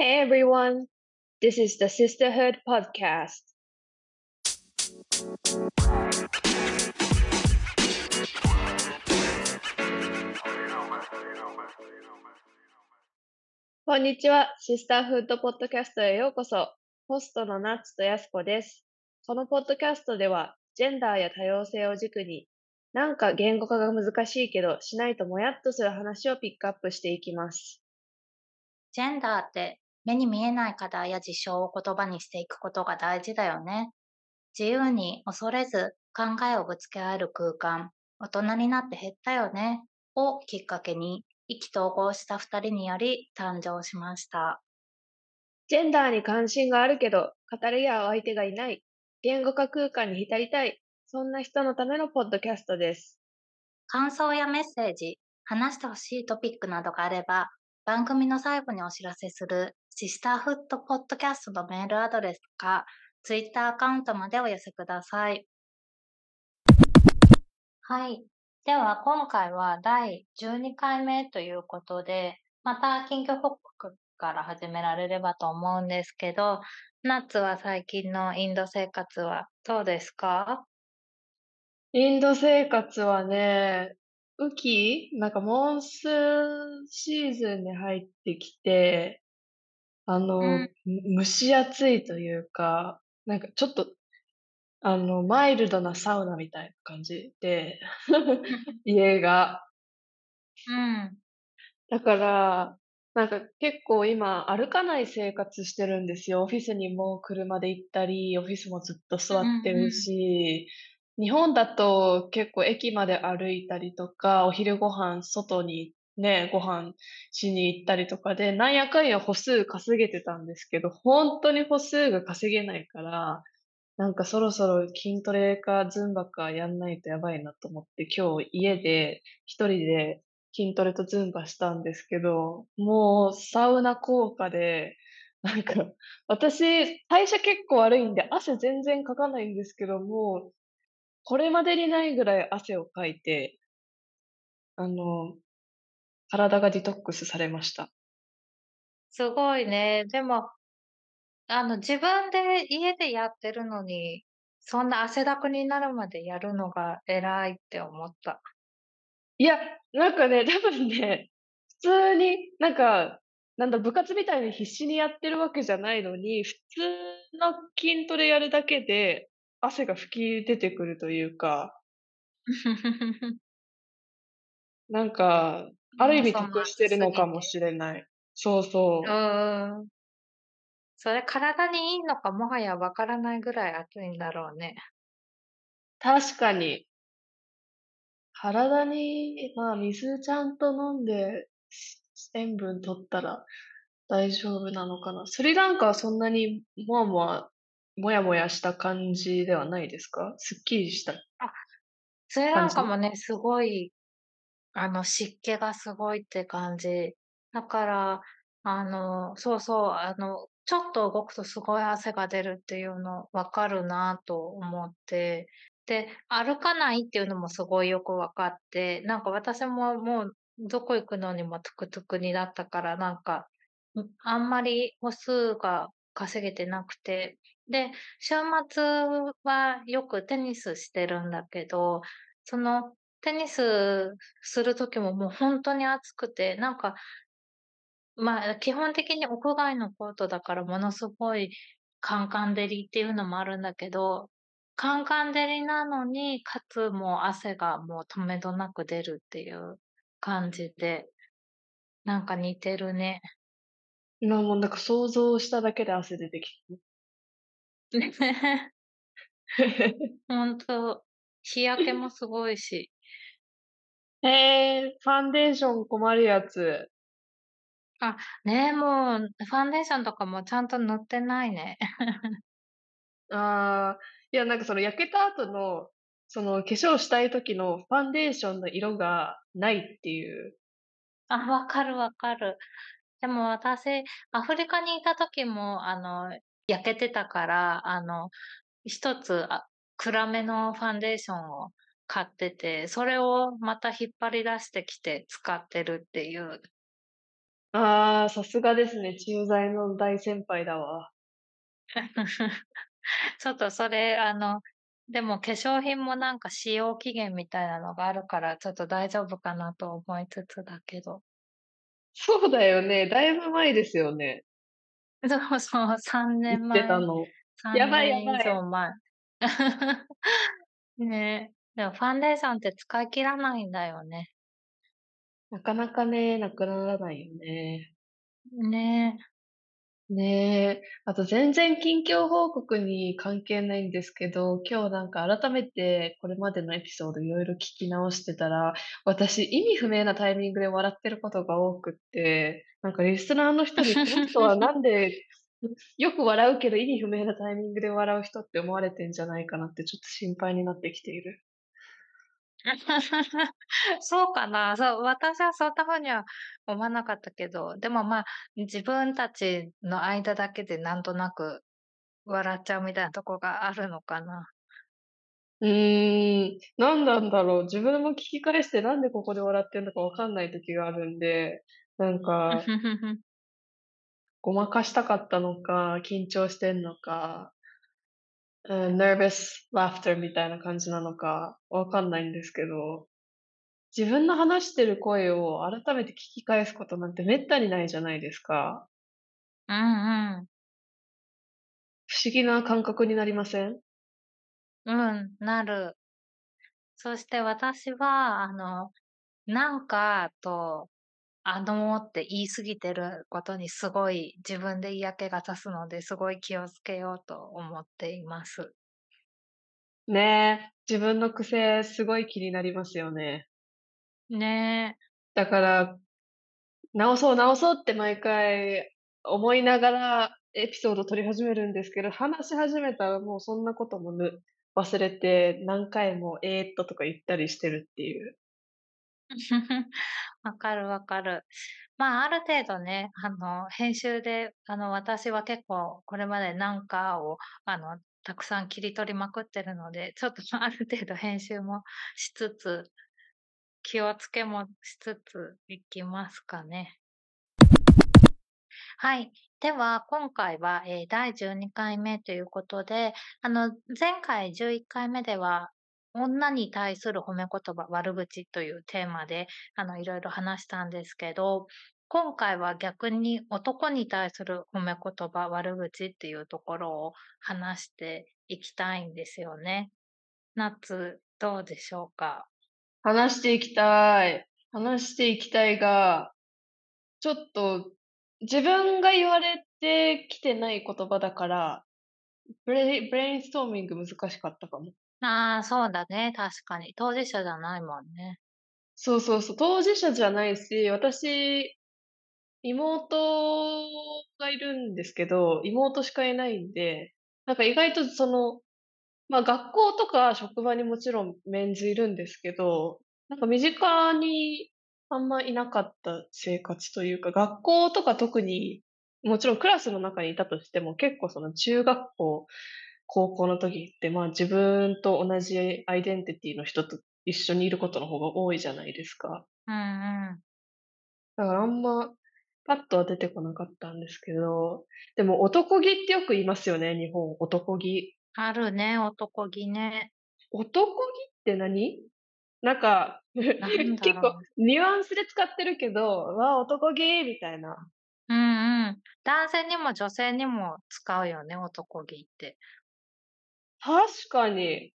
Hey everyone, this is the Sisterhood Podcast. こんにちは。シスターフードポッドキャストへようこそ。ホストのナッツとヤスコです。このポッドキャストでは、ジェンダーや多様性を軸に、なんか言語化が難しいけど、しないともやっとする話をピックアップしていきます。ジェンダーって目に見えない課題や事象を言葉にしていくことが大事だよね。自由に恐れず考えをぶつけ合える空間、大人になって減ったよね、をきっかけに意気投合した二人により誕生しました。ジェンダーに関心があるけど、語り合う相手がいない。言語化空間に浸りたい。そんな人のためのポッドキャストです。感想やメッセージ、話してほしいトピックなどがあれば、番組の最後にお知らせするシスターフットポッドキャストのメールアドレスか、ツイッターアカウントまでお寄せください。はい。では、今回は第12回目ということで、また近況報告から始められればと思うんですけど、ナッツは最近のインド生活はどうですか？インド生活はね、雨季なんかモンスーンシーズンに入ってきて、あの、うん蒸し暑いというか、なんかちょっと、あの、マイルドなサウナみたいな感じで、家が。うん。だから、なんか結構今歩かない生活してるんですよ。オフィスにも車で行ったり、オフィスもずっと座ってるし、日本だと結構駅まで歩いたりとか、お昼ご飯外にね、ご飯しに行ったりとかで、なんやかんや歩数稼げてたんですけど、本当に歩数が稼げないから、なんかそろそろ筋トレかズンバかやんないとやばいなと思って、今日家で一人で筋トレとズンバしたんですけど、もうサウナ効果で、なんか私代謝結構悪いんで汗全然かかないんですけども、これまでにないぐらい汗をかいて、あの、体がディトックスされました。すごいね。でも、あの、自分で家でやってるのに、そんな汗だくになるまでやるのが偉いって思った。いや、なんかね、多分ね、普通に、なんか、なんだ、部活みたいに必死にやってるわけじゃないのに、普通の筋トレやるだけで汗が吹き出てくるというか、なんか、ある意味得してるのかもしれない。そうそう。うん。それ体にいいのかもはやわからないぐらい暑いんだろうね。確かに。体に、まあ、水ちゃんと飲んで、塩分取ったら大丈夫なのかな。スリランカはそんなにもわもわ、もやもやした感じではないですか？すっきりした。スリランカもね、すごい、あの、湿気がすごいって感じ。だから、あの、そうそう、あの、ちょっと動くとすごい汗が出るっていうのわかるなと思って、で、歩かないっていうのもすごいよくわかって、なんか私ももうどこ行くのにもトゥクトゥクになったから、なんか、あんまり歩数が稼げてなくて、で、週末はよくテニスしてるんだけど、そのテニスするときももう本当に暑くて、なんか、まあ基本的に屋外のコートだからものすごいカンカン照りっていうのもあるんだけど、カンカン照りなのに、かつもう汗がもう止めどなく出るっていう感じで、なんか似てるね。今もうなんか想像しただけで汗出てきた。本当日焼けもすごいし。へえ、ファンデーション困るやつ。ねえ、もう、ファンデーションとかもちゃんと塗ってないね。ああ、いや、なんかその焼けた後の、その化粧したい時のファンデーションの色がないっていう。あ、わかるわかる。でも私、アフリカにいた時も、あの、焼けてたから、あの、一つ、あ暗めのファンデーションを買ってて、それをまた引っ張り出してきて使ってるっていう。ああ、さすがですね。駐在の大先輩だわ。ちょっとそれ、あの、でも化粧品もなんか使用期限みたいなのがあるから、ちょっと大丈夫かなと思いつつだけど。そうだよね。だいぶ前ですよね。そうそう、3言ってた年前、の。や3ばいや年以ばい。上前。ね、でもファンデーションって使い切らないんだよね。なかなかね、なくならないよね。ね。ねえ。あと全然近況報告に関係ないんですけど、今日なんか改めてこれまでのエピソードいろいろ聞き直してたら、私意味不明なタイミングで笑ってることが多くって、なんかリスナーの人にこの人はなんで よく笑うけど意味不明なタイミングで笑う人って思われてんじゃないかなってちょっと心配になってきている。そうかな。そう、私はそんな風には思わなかったけど、でも、まあ、自分たちの間だけでなんとなく笑っちゃうみたいなとこがあるのかな。うーん、何なんだろう。自分も聞き返してなんでここで笑ってんのかわかんない時があるんで、なんか、ごまかしたかったのか、緊張してんのか、うん、nervous laughter みたいな感じなのかわかんないんですけど、自分の話してる声を改めて聞き返すことなんて滅多にないじゃないですか。うんうん。不思議な感覚になりません？うん、なる。そして私は、あの、なんかと、あのって言い過ぎてることにすごい自分で嫌気がさすので、すごい気をつけようと思っています。ねえ、自分の癖すごい気になりますよね。ねえ。だから、直そう直そうって毎回思いながらエピソード取り始めるんですけど、話し始めたらもうそんなこともぬ忘れて、何回も「えーっと」とか言ったりしてるっていう。わかるわかる。まあ、ある程度ね、あの、編集で、あの、私は結構これまでなんかを、あの、たくさん切り取りまくってるので、ちょっと、ある程度編集もしつつ、気をつけもしつついきますかね。はい。では、今回は、えー、第12回目ということで、あの、前回11回目では、女に対する褒め言葉、悪口というテーマで、あの、いろいろ話したんですけど、今回は逆に男に対する褒め言葉、悪口っていうところを話していきたいんですよね。夏、どうでしょうか？話していきたい。話していきたいが、ちょっと自分が言われてきてない言葉だから、ブレイブレインストーミング難しかったかも。ああ、そうだね、確かに。当事者じゃないもんね。そうそうそう、当事者じゃないし、私、妹がいるんですけど、妹しかいないんで、なんか意外とその、まあ、学校とか職場にもちろんメンズいるんですけど、なんか身近にあんまいなかった生活というか、学校とか特に、もちろんクラスの中にいたとしても、結構その中学校、高校の時って、まあ、自分と同じアイデンティティの人と一緒にいることの方が多いじゃないですか。うんうん。だからあんま、パッとは出てこなかったんですけど、でも男気ってよく言いますよね、日本。男気。あるね、男気ね。男気って何？なんか、結構。ニュアンスで使ってるけど、わあ、男気？みたいな。うんうん。男性にも女性にも使うよね、男気って。確かに。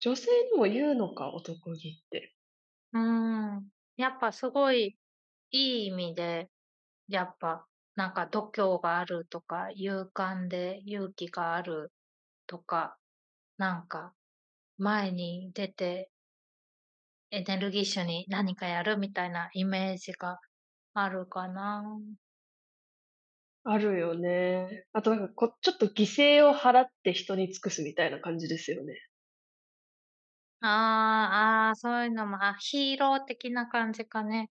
女性にも言うのか、男気って。うーん。やっぱすごいいい意味で、やっぱなんか度胸があるとか、勇敢で勇気があるとか、なんか前に出てエネルギッシュに何かやるみたいなイメージがあるかな。あるよね。あとなんかこちょっと犠牲を払って人に尽くすみたいな感じですよね。ああ、ああ、そういうのも、あ、ヒーロー的な感じかね。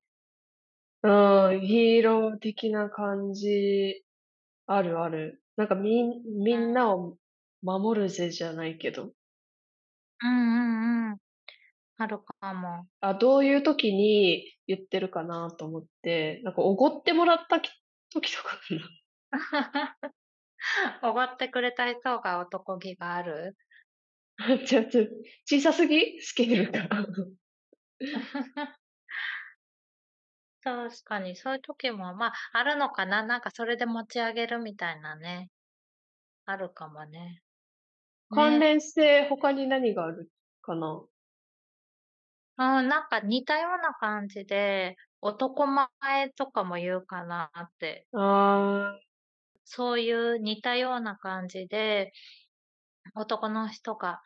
うん、ヒーロー的な感じ、あるある。なんかみんみんなを守るぜじゃないけど。うんうんうん。あるかも。あ、どういう時に言ってるかなと思って、なんかおごってもらったき時とかかな。おごってくれた人が男気がある？ちょちょ、小さすぎ？スケールが。確かにそういう時も、ま、あるのかな、なんかそれで持ち上げるみたいなね。あるかもね。関ね。連して他に何があるかな？うん、なんか似たような感じで、男前とかも言うかなって。ああ。そういう似たような感じで、男の人が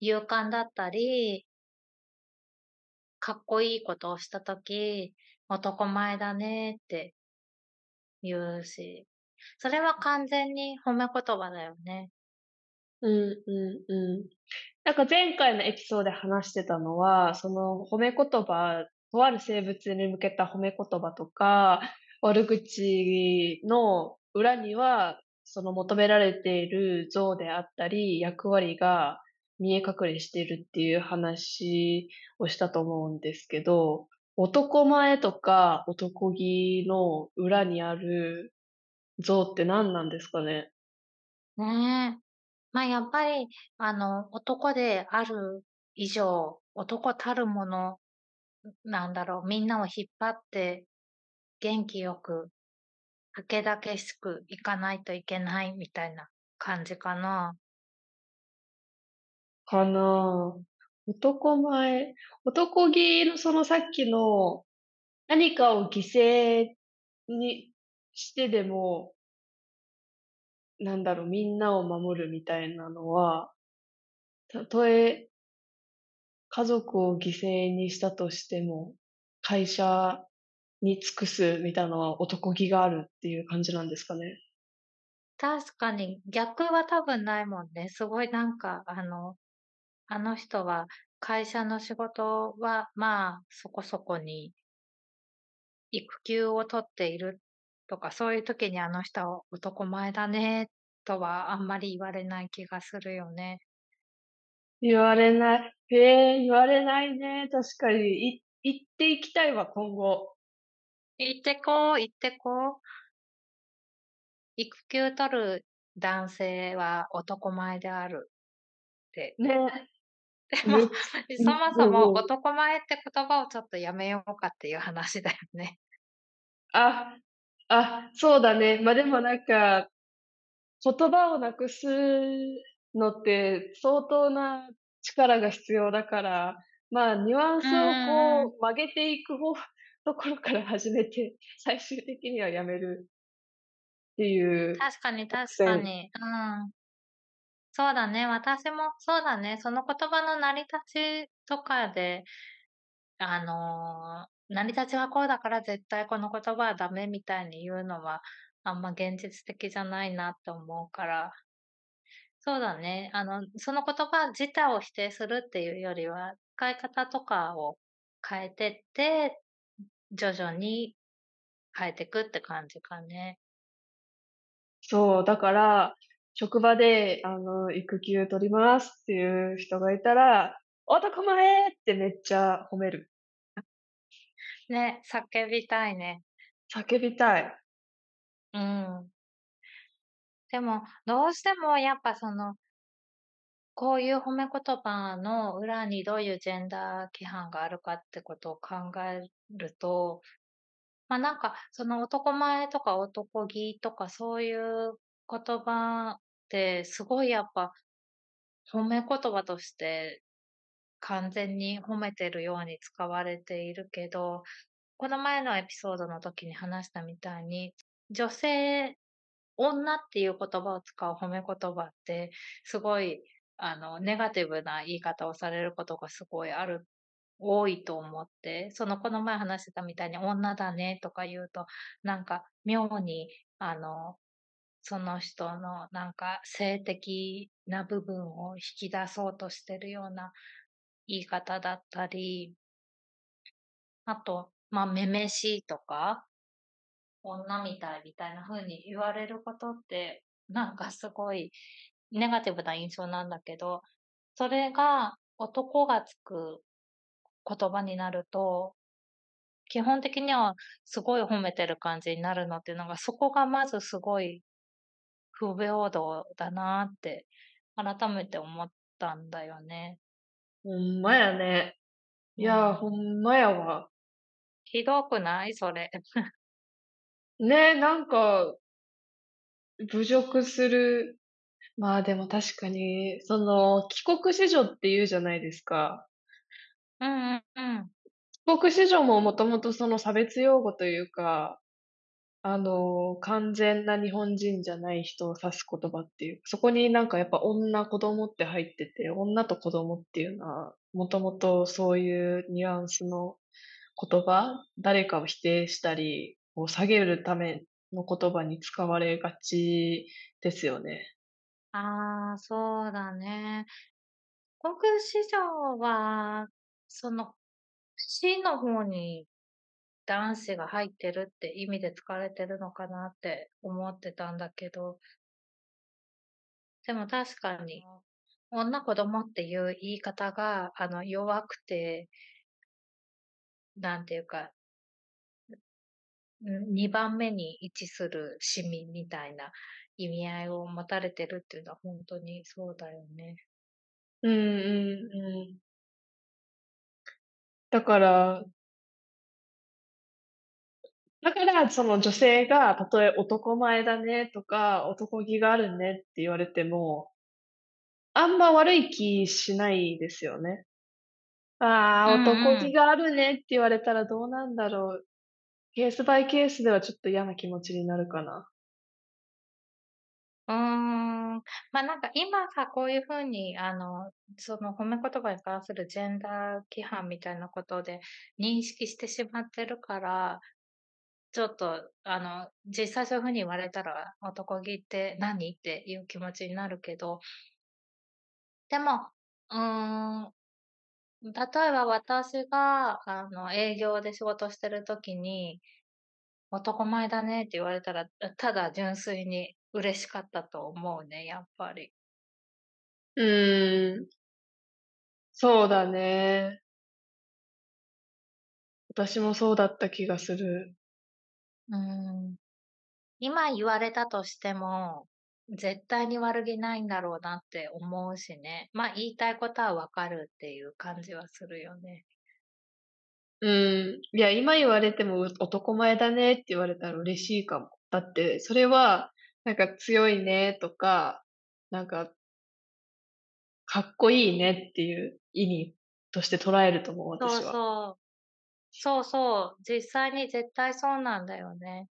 勇敢だったりかっこいいことをした時、男前だねって言うし、それは完全に褒め言葉だよね。うんうんうん。なんか前回のエピソードで話してたのは、その褒め言葉とある生物に向けた褒め言葉とか、悪口の裏には、その求められている像であったり、役割が見え隠れしているっていう話をしたと思うんですけど、男前とか男気の裏にある像って何なんですかね？ねえ。まあ、やっぱり、あの、男である以上、男たるもの、なんだろう、みんなを引っ張って元気よく、ただけしくいかないといけないみたいな感じかな。かな。男前男気のそのさっきの、何かを犠牲にしてでもなんだろう、みんなを守るみたいなのは、たとえ家族を犠牲にしたとしても、会社に尽くすみたいなのは男気があるっていう感じなんですかね？確かに、逆は多分ないもんね。すごいなんかあのあの人は会社の仕事は、まあ、そこそこに育休を取っているとか、そういう時にあの人は男前だねとはあんまり言われない気がするよね。言われない。へえ、言われないね、確かに。い言っていきたいわ、今後。言ってこう、言ってこう。育休取る男性は男前であるって。ね。でも、そもそも男前って言葉をちょっとやめようかっていう話だよね。あ、あ、そうだね。ま、でもなんか、言葉をなくすのって相当な力が必要だから、まあ、ニュアンうスを。こう曲げていく方ところから始めて、最終的にはやめるっていう確かに確か。に。うん。そうだね、私もそうだね、その言葉の成り立ちとかで、あの、成り立ちはこうだから絶対この言葉はダメみたいに言うのは、あんま現実的じゃないなって思うから。そうだね、あの、その言葉自体を否定するっていうよりは、使い方とかを変えてって、徐々に変えてくって感じかね。そう、だから、職場であの、育休取りますっていう人がいたら、男前ってめっちゃ褒める。ね、叫びたいね。叫びたい。うん。でも、どうしてもやっぱそのこういう褒め言葉の裏にどういうジェンダー規範があるかってことを考えると、まあ、なんか、その男前とか男気とかそういう言葉ってすごいやっぱ、褒め言葉として完全に褒めてるように使われているけど、この前のエピソードの時に話したみたいに、女性女っていう言葉を使う褒め言葉って、すごいあの、ネガティブな言い方をされることがすごいある多いと思って、そのこの前話してたみたいに女だねとか言うと、なんか妙にあの、その人のなんか性的な部分を引き出そうとしてるような言い方だったりあと、ま、女々しいとか女みたいみたいな風に言われることって、なんかすごいネガティブな印象なんだけど、それが男がつく言葉になると、基本的にはすごい褒めてる感じになるのっていうのが、そこがまずすごい不平等だなって改めて思ったんだよね。ほんまやね。いや、ほんまやわ。ひどくない？それ。ね、なんか、侮辱する。まあでも確かに、その、帰国子女って言うじゃないですか。うんうんうん。帰国子女ももともとその差別用語というか、あの、完全な日本人じゃない人を指す言葉っていう、そこになんかやっぱ女、子供って入ってて、女と子供っていうのは、もともとそういうニュアンスの言葉、誰かを否定したり、を下げるための言葉に使われがちですよね。ああ、そうだね。国子女は、その、死の方に男子が入ってるって意味で使われてるのかなって思ってたんだけど。でも確かに、女子供っていう言い方が、あの、弱くてなんていうか、2番目に位置する市民みたいな意味合いを持たれてるっていうのはほんとにそうだよね。うんうんうん。だからだから、その女性がたとえ男前だねとか、男気があるねって言われてもあんま悪い気しないですよね。ああ、うん男うん。気があるねって言われたらどうなんだろう。ケースバイケースではちょっと嫌な気持ちになるかな。うーん、まあ、なんか今さ、こういう風にあの、その褒め言葉に関するジェンダー規範みたいなことで認識してしまってるから、ちょっとあの、実際そういう風に言われたら、男気って何？っていう気持ちになるけど。でも、うーん、例えば私があの、営業で仕事してる時に「男前だね」って言われたら、ただ純粋に嬉しかったと思うね、やっぱり。うーん。そうだね。私もそうだった気がする。うーん。今言われたとしても、絶対に悪気ないんだろうなって思うしね。ま、言いたいことは分かるっていう感じはするよね。うーん、いや、今言われても、う「男前だね」って言われたら嬉しいかも。だって、それは、なんか「強いね」とか、なんかかっこいいねっていう意味として捉えると思う、そう私は。そう。そうそう、実際に絶対そうなんだよね。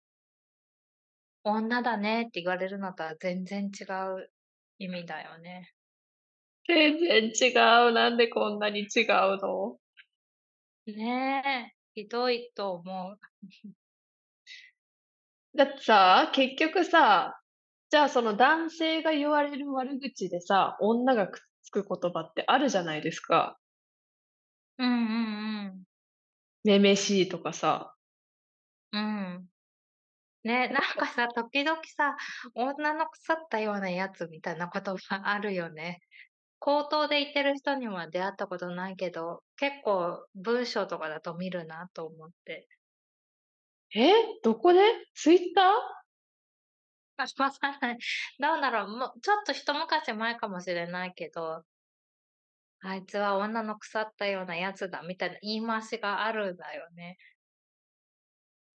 女だねって言われるのとは全然違う意味だよね。全然違う、なんでこんなに違うの？ねえ、ひどいと思う。だってさ、結局さ、じゃあその男性が言われる悪口でさ、女がくっつく言葉ってあるじゃないですか。うんうんうん。女々しいとかさ。うん。ね、なんかさ、時々さ、女の腐ったようなやつみたいな言葉あるよね。口頭で言ってる人には出会ったことないけど、結構文章とかだと見るなと思って。え？どこで？ツイッター？あ、しまさない。なんだろう、もうちょっと一昔前かもしれないけどあいつは女の腐ったようなやつだみたいな言い回しがあるんだよね。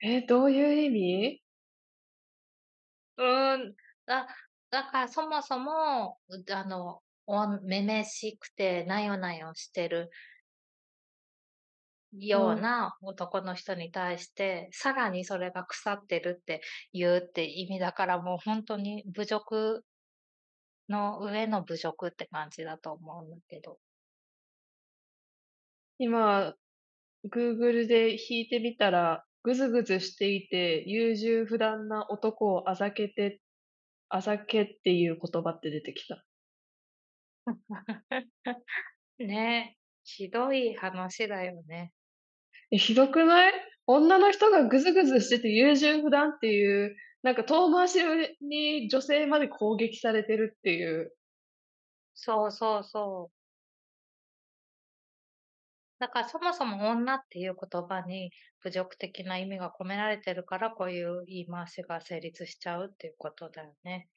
え、どういう意味？うーん、だだからそもそも、うあの、おん女々しくてなよなよしてるよううん。な男の人に対して、さらにそれが腐ってるって言うって意味だから、もうほんとに侮辱の上の侮辱って感じだと思うんだけど。今、Google で引いてみたら、ぐずぐずしていて、優柔不断な男をあざけてあざけっていう言葉って出てきた。ね、ひどい話だよね。え、ひどくない？女の人がぐずぐずしてて優柔不断っていう、なんか遠回しに女性まで攻撃されてるっていう。そうそうそう。だからそもそも女っていう言葉に侮辱的な意味が込められてるから、こういう言い回しが成立しちゃうっていうことだよね。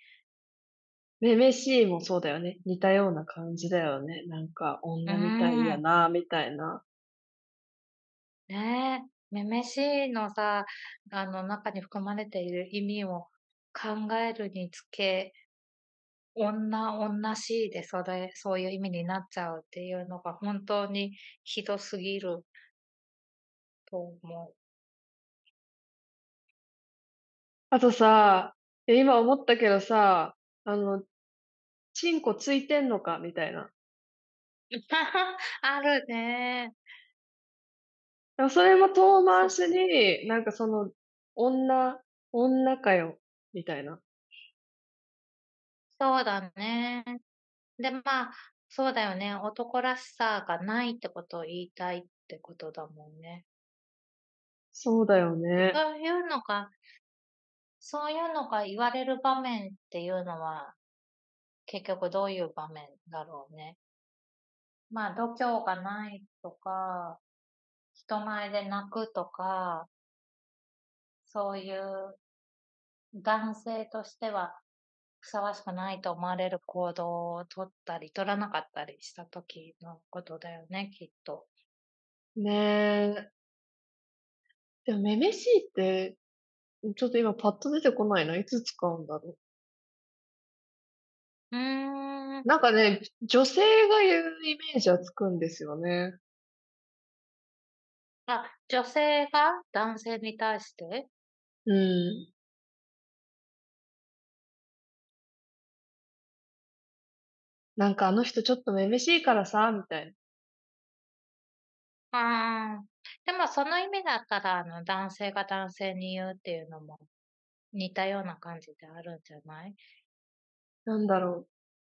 めめしいもそうだよね。似たような感じだよね。なんか女みたいやな、みたいな。ねえ、めめしいのさ、あの中に含まれている意味を考えるにつけ、女女しいでそれそういう意味になっちゃうっていうのが本当にひどすぎると思う。あとさ、今思ったけどさ、あの、チンコついてんのか？みたいな。あるね。でもそれも遠回しに、なんかその、女女かよみたいな。そうだね。で、まあ、そうだよね。男らしさがないってことを言いたいってことだもんね。そうだよね。そういうのがそういうのが言われる場面っていうのは、結局どういう場面だろうね。まあ、度胸がないとか、人前で泣くとか、そういう男性としてはふさわしくないと思われる行動を取ったり、取らなかったりした時のことだよね、きっと。ねえ。でも、めめしいって、ちょっと今パッと出てこないな。いつ使うんだろう。うーん。なんかね、女性が言うイメージはつくんですよね。あ、女性が男性に対して？うん。なんかあの人ちょっとめめしいからさ、みたいな。ああ、でもその意味だったら、あの、男性が男性に言うっていうのも、似たような感じであるんじゃない？なんだろう。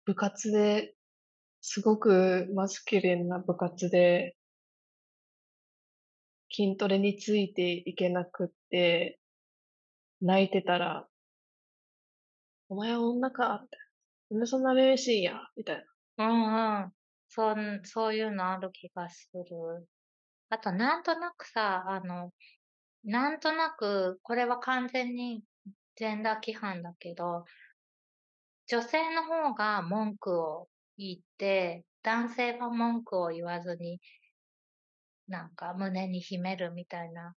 部活で、すごくマスキュリンな部活で、筋トレについていけなくって、泣いてたら、お前は女か？みたいな。そんなめめしいやみたいな。うんうん。そんそういうのある気がする。あとなんとなくさ、あの、なんとなく、これは完全にジェンダー規範だけど、女性の方が文句を言って、男性は文句を言わずに、なんか胸に秘めるみたいな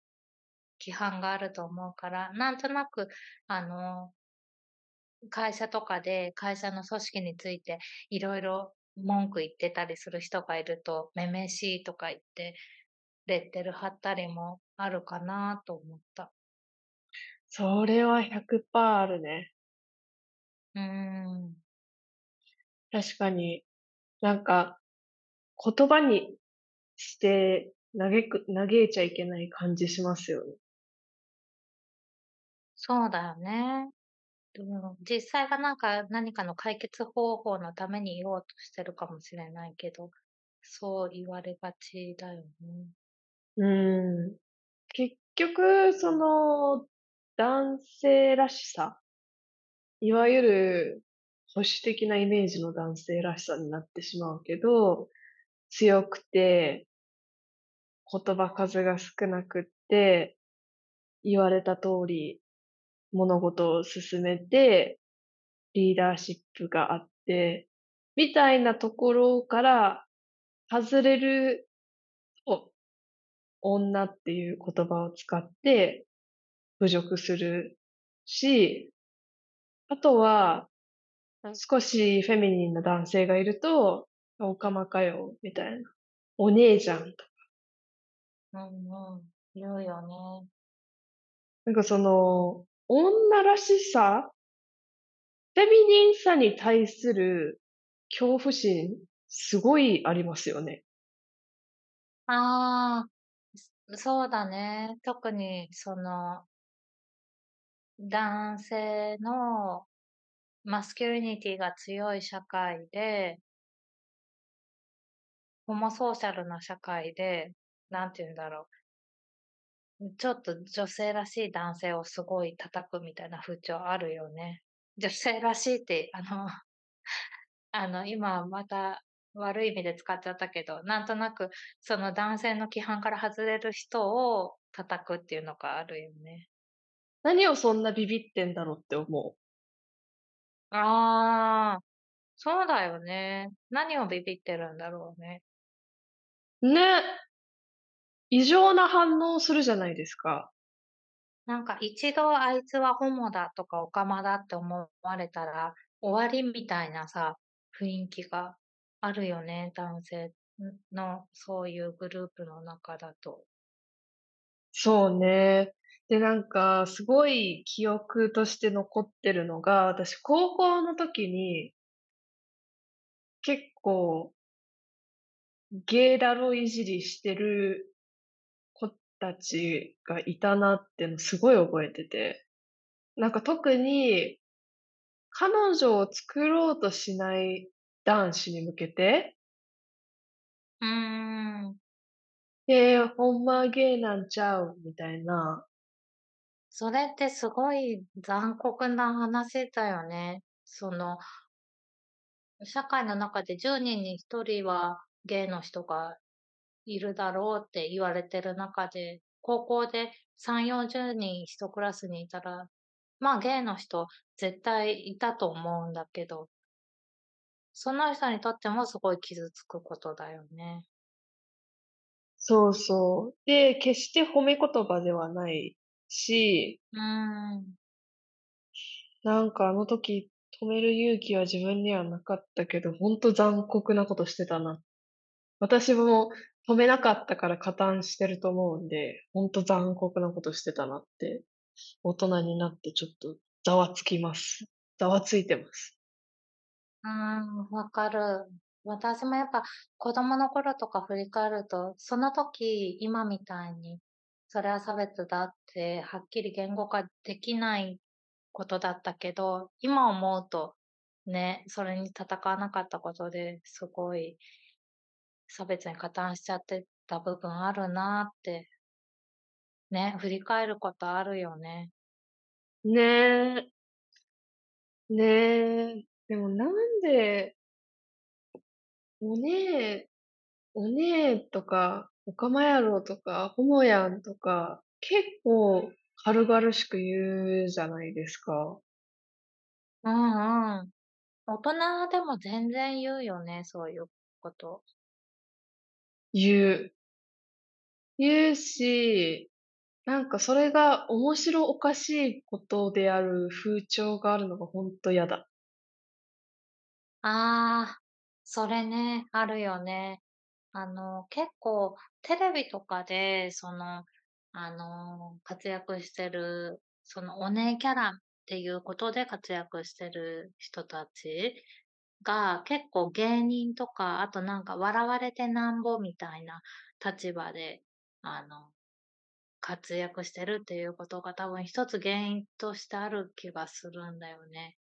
規範があると思うから、なんとなく、あの、会社とかで会社の組織についていろいろ文句言ってたりする人がいると、めめしいとか言って、レッテル貼ったりもあるかなと思った。それは100%あるね。うーん。確かに、なんか、言葉にして嘆く、嘆いちゃいけない感じしますよね。そうだよね。でも実際はなんか何かの解決方法のために言おうとしてるかもしれないけど、そう言われがちだよね。うん。結局、その、男性らしさ、いわゆる保守的なイメージの男性らしさになってしまうけど、強くて、言葉数が少なくって、言われた通り物事を進めて、リーダーシップがあって、みたいなところから外れると、女っていう言葉を使って侮辱するし、あとは、少しフェミニンな男性がいると、おかまかよ、みたいな。お姉ちゃんと。うんうん。言うよね。なんかその、女らしさ？フェミニンさに対する恐怖心、すごいありますよね。ああ、そうだね。特にその、男性のマスキュリニティが強い社会で、ホモソーシャルな社会で、なんて言うんだろう。ちょっと女性らしい男性をすごい叩くみたいな風潮あるよね。女性らしいって、あの、あの、今また悪い意味で使っちゃったけど、なんとなくその男性の規範から外れる人を叩くっていうのがあるよね。何をそんなビビってんだろうって思う。ああ、そうだよね。何をビビってるんだろうね。ね。異常な反応するじゃないですか。なんか一度あいつはホモだとかオカマだって思われたら終わりみたいなさ、雰囲気があるよね、男性のそういうグループの中だと。そうね。で、なんか、すごい記憶として残ってるのが、私、高校の時に、結構、ゲイだろいじりしてる子たちがいたなってのすごい覚えてて。なんか特に、彼女を作ろうとしない男子に向けてうーん。ええ、ほんまはゲイなんちゃうみたいな。それってすごい残酷な話だよね。その社会の中で10人に1人はゲイの人がいるだろうって言われてる中で、高校で3、40人1クラスにいたら、まあゲイの人絶対いたと思うんだけど、その人にとってもすごい傷つくことだよね。そうそう。で、決して褒め言葉ではないし、うーん。なんかあの時止める勇気は自分にはなかったけど、ほんと残酷なことしてたな。私も止めなかったから加担してると思うんで、ほんと残酷なことしてたなって、大人になってちょっとざわつきます。ざわついてます。うん、わかる。私もやっぱ子供の頃とか振り返ると、その時、今みたいに、それは差別だってはっきり言語化できないことだったけど、今思うと、ね、それに戦わなかったことですごい差別に加担しちゃってた部分あるなって、ね、振り返ることあるよね。ねえ。ねえ。でもなんで、おねえ、おねえとか、おかまやろとか、ホモやんとか、結構軽々しく言うじゃないですか。うんうん。大人でも全然言うよね、そういうこと。言う。言うし、なんかそれが面白おかしいことである風潮があるのがほんと嫌だ。ああ、それね、あるよね。あの、結構テレビとかで、その、あの、活躍してる、そのお姉キャラっていうことで活躍してる人たちが、結構芸人とか、あとなんか笑われてなんぼみたいな立場で、あの、活躍してるっていうことが多分一つ原因としてある気がするんだよね。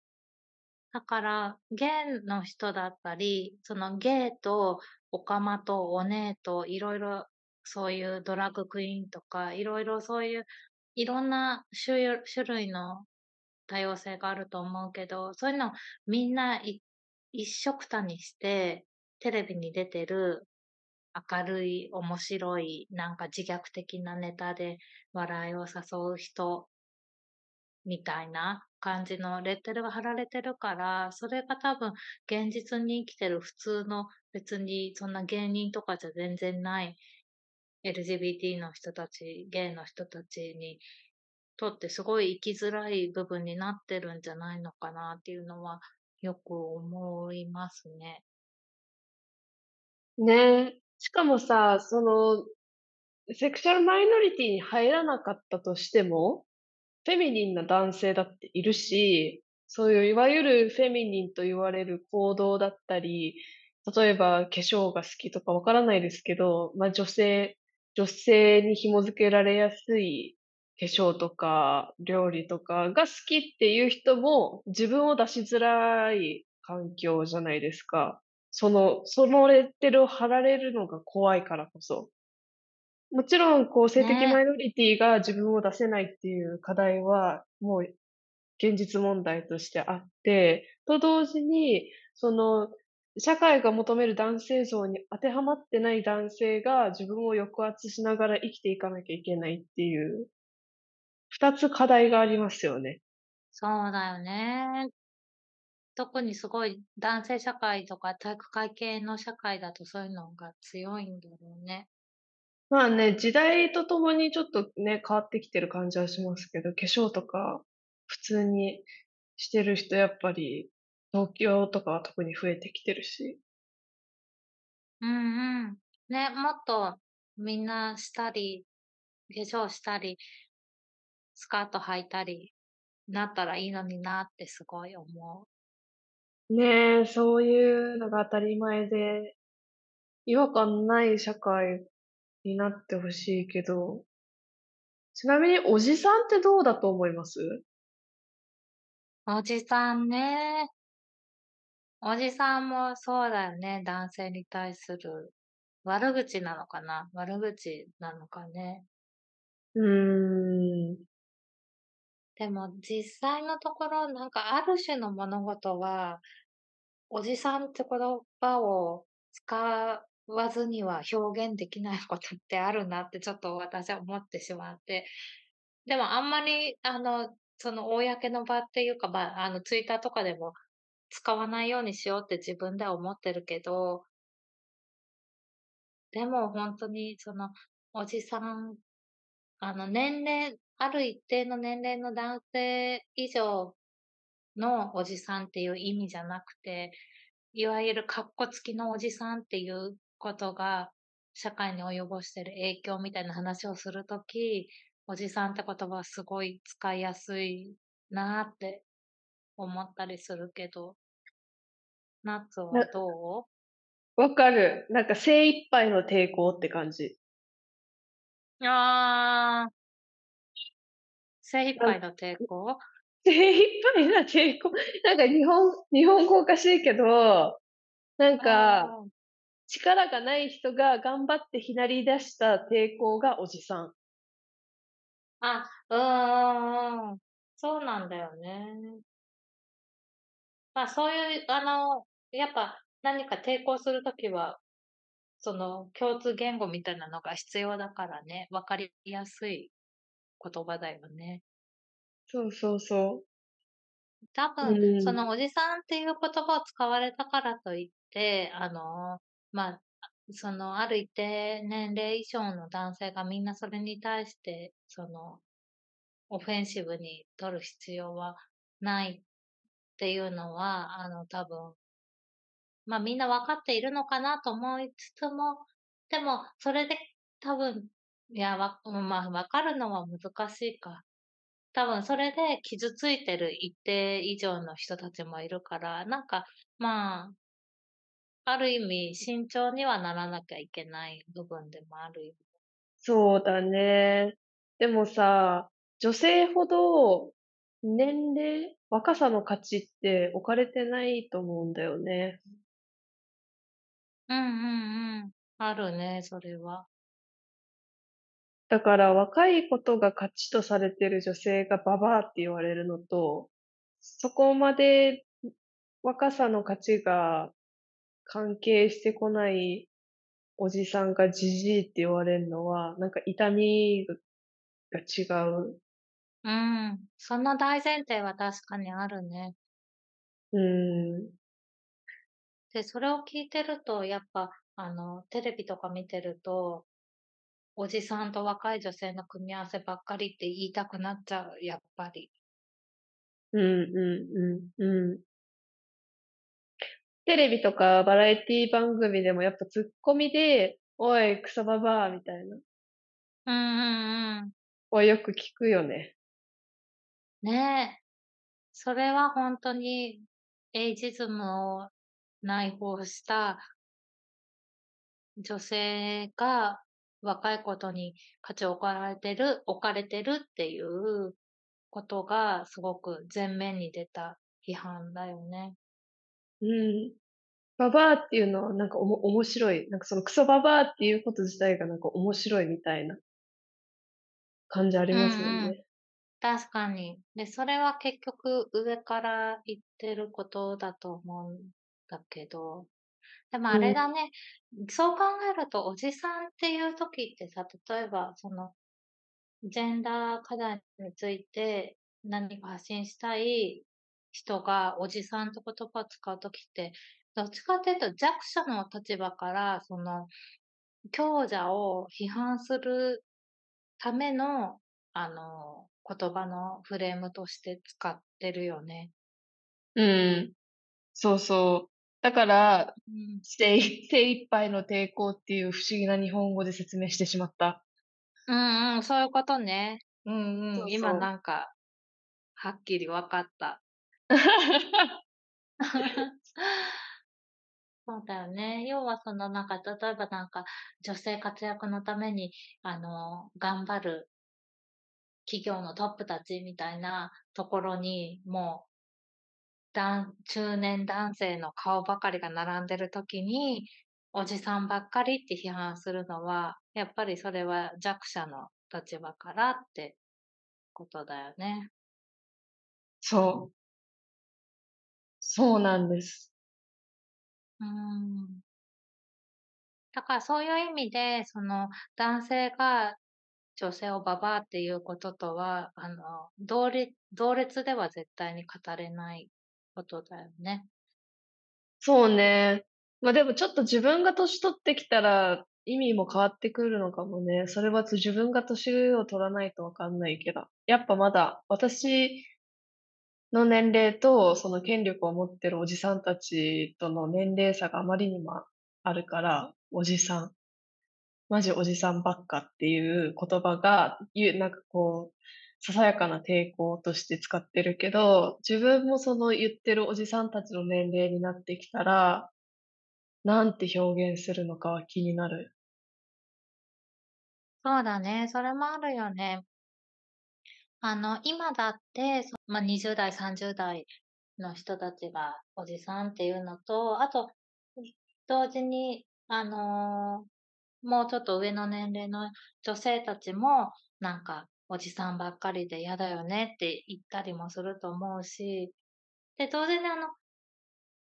だから、ゲイの人だったり、そのゲイとオカマとお姉といろいろそういうドラッグクイーンとか、いろいろそういういろんな種種類の多様性があると思うけど、そういうのみんな一緒くたにして、テレビに出てる明るい、面白い、なんか自虐的なネタで笑いを誘う人みたいな感じのレッテルが貼られてるから、それが多分現実に生きてる普通の別にそんな芸人とかじゃ全然ない LGBT の人たち、ゲイの人たちにとってすごい生きづらい部分になってるんじゃないのかなっていうのはよく思いますね。ねえ。しかもさ、その、セクシャルマイノリティに入らなかったとしても、フェミニンな男性だっているし、そういういわゆるフェミニンと言われる行動だったり、例えば化粧が好きとかわからないですけど、まあ女性、女性に紐づけられやすい化粧とか料理とかが好きっていう人も自分を出しづらい環境じゃないですか。その、そのレッテルを貼られるのが怖いからこそ。もちろん、こう、性的マイノリティが自分を出せないっていう課題は、もう、現実問題としてあって、と同時に、その、社会が求める男性像に当てはまってない男性が自分を抑圧しながら生きていかなきゃいけないっていう二つ課題がありますよね。そうだよね。特にすごい男性社会とか体育会系の社会だとそういうのが強いんだろうね。まあね、時代とともにちょっとね、変わってきてる感じはしますけど、化粧とか普通にしてる人やっぱり、東京とかは特に増えてきてるし。うんうん。ね、もっとみんなしたり、化粧したり、スカート履いたりなったらいいのになってすごい思う。ねえ、そういうのが当たり前で、違和感ない社会になってほしいけど、ちなみにおじさんってどうだと思います？おじさんね。おじさんもそうだよね、男性に対する悪口なのかな悪口なのかね。うーん。でも実際のところ、なんかある種の物事は、おじさんって言葉を使わずには表現できないことってあるなってちょっと私は思ってしまって。でもあんまり、あの、その公の場っていうか、まあ、あの、ツイッターとかでも使わないようにしようって自分では思ってるけど、でも本当にその、おじさん、あの、年齢、ある一定の年齢の男性以上のおじさんっていう意味じゃなくて、いわゆるかっこつきのおじさんっていうことが、社会に及ぼしてる影響みたいな話をするとき、おじさんって言葉はすごい使いやすいなって思ったりするけど、ナッツはどう？わかる。なんか精一杯の抵抗って感じ。ああ。精一杯の抵抗？精一杯な抵抗？なんか日本、日本語おかしいけど、なんか、力がない人が頑張ってひなり出した抵抗がおじさん。あ、うん。そうなんだよね。まあ、そういう、あの、やっぱ何か抵抗するときは、その共通言語みたいなのが必要だからね、わかりやすい言葉だよね。そうそうそう。多分、そのおじさんっていう言葉を使われたからといって、あの、まあ、その、ある一定年齢以上の男性がみんなそれに対して、その、オフェンシブに取る必要はないっていうのは、あの、多分、まあみんな分かっているのかなと思いつつも、でも、それで多分、いや、わ、まあ分かるのは難しいか。多分それで傷ついてる一定以上の人たちもいるから、なんか、まあ、ある意味、慎重にはならなきゃいけない部分でもあるよ。そうだね。でもさ、女性ほど年齢、若さの価値って置かれてないと思うんだよね。うんうんうん。あるね、それは。だから若いことが価値とされてる女性がババアって言われるのと、そこまで若さの価値が関係してこないおじさんがじじいって言われるのは、なんか痛みが違う。うん。その大前提は確かにあるね。うん。で、それを聞いてると、やっぱ、あの、テレビとか見てると、おじさんと若い女性の組み合わせばっかりって言いたくなっちゃう、やっぱり。うんうんうんうん。テレビとかバラエティ番組でもやっぱツッコミで、おい、クソババアみたいな。うんうんうん。はよく聞くよね。ねえ。それは本当にエイジズムを内包した女性が若いことに価値を置かれてる、置かれてるっていうことがすごく前面に出た批判だよね。うん。ババアっていうのはなんかおも面白い。なんかそのクソババアっていうこと自体がなんか面白いみたいな感じありますもんね。うんうん、確かに。で、それは結局上から言ってることだと思うんだけど、でもあれだね、そう考えるとおじさんっていう時ってさ、例えばその、ジェンダー課題について何か発信したい人がおじさんって言葉を使う時って、どっちかっていうと弱者の立場から、その、強者を批判するための、あの、言葉のフレームとして使ってるよね。うん。そうそう。だから、うん、精精一杯の抵抗っていう不思議な日本語で説明してしまった。うんうん、そういうことね。うんうん、そうそう今なんか、はっきり分かった。そうだよね。要はそのなんか、例えばなんか、女性活躍のために、あの、頑張る企業のトップたちみたいなところに、もう、中年男性の顔ばかりが並んでる時に、おじさんばっかりって批判するのは、やっぱりそれは弱者の立場からってことだよね。そう。そうなんです。うん。だからそういう意味で、その男性が女性をババアっていうこととは、あの、同列、同列では絶対に語れないことだよね。そうね。まあ、でもちょっと自分が年取ってきたら、意味も変わってくるのかもね。それは自分が年を取らないとわかんないけど。やっぱまだ、私の年齢と、その権力を持ってるおじさんたちとの年齢差があまりにもあるから、おじさん。マジおじさんばっかっていう言葉が、なんかこう、ささやかな抵抗として使ってるけど、自分もその言ってるおじさんたちの年齢になってきたら、なんて表現するのかは気になる。そうだね。それもあるよね。あの、今だって、そまあ、20代、30代の人たちがおじさんっていうのと、あと、同時に、あのー、もうちょっと上の年齢の女性たちも、なんか、おじさんばっかりで嫌だよねって言ったりもすると思うし、で、同時にあの、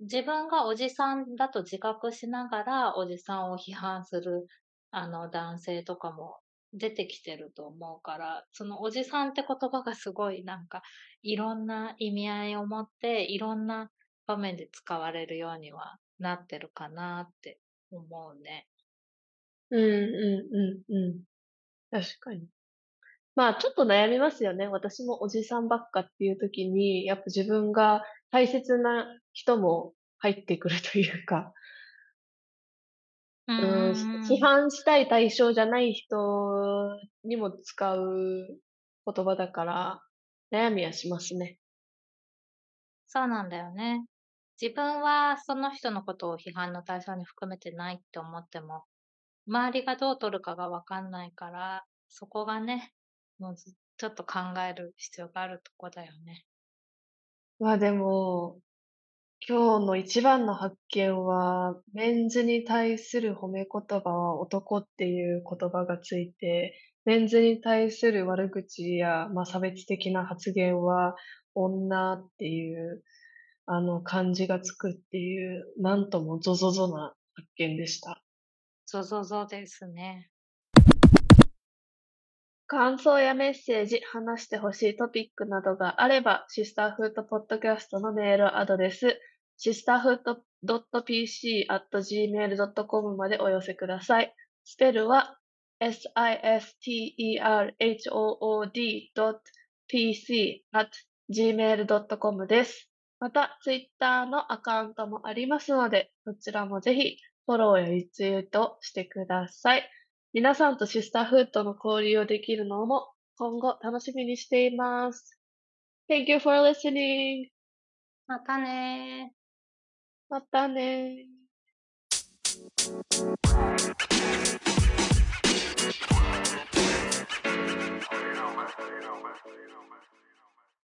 自分がおじさんだと自覚しながら、おじさんを批判する、あの、男性とかも出てきてると思うから、そのおじさんって言葉がすごいなんか、いろんな意味合いを持って、いろんな場面で使われるようにはなってるかなって思うね。うんうんうんうん。確かに。まあ、ちょっと悩みますよね。私もおじさんばっかっていう時に、やっぱ自分が大切な人も入ってくるというか、うん、批判したい対象じゃない人にも使う言葉だから、悩みはしますね。そうなんだよね。自分はその人のことを批判の対象に含めてないって思っても、周りがどう取るかがわかんないから、そこがね、ちょっと考える必要があるとこだよね。まあでも、今日の一番の発見は、メンズに対する褒め言葉は男っていう言葉がついて、メンズに対する悪口や、まあ、差別的な発言は女っていう、あの漢字がつくっていう、なんともゾゾゾな発見でした。ゾゾゾですね。感想やメッセージ、話してほしいトピックなどがあれば、シスターフードポッドキャストのメールアドレス、シスターフット .pc.gmail.com までお寄せください。スペルは sisterhod.pc.gmail.com です。また、ツイッターのアカウントもありますので、そちらもぜひフォローやリツイートしてください。皆さんとシスターフードの交流をできるのも今後楽しみにしています。Thank you for listening! またねまたね You know, man. You know, man. You know, man.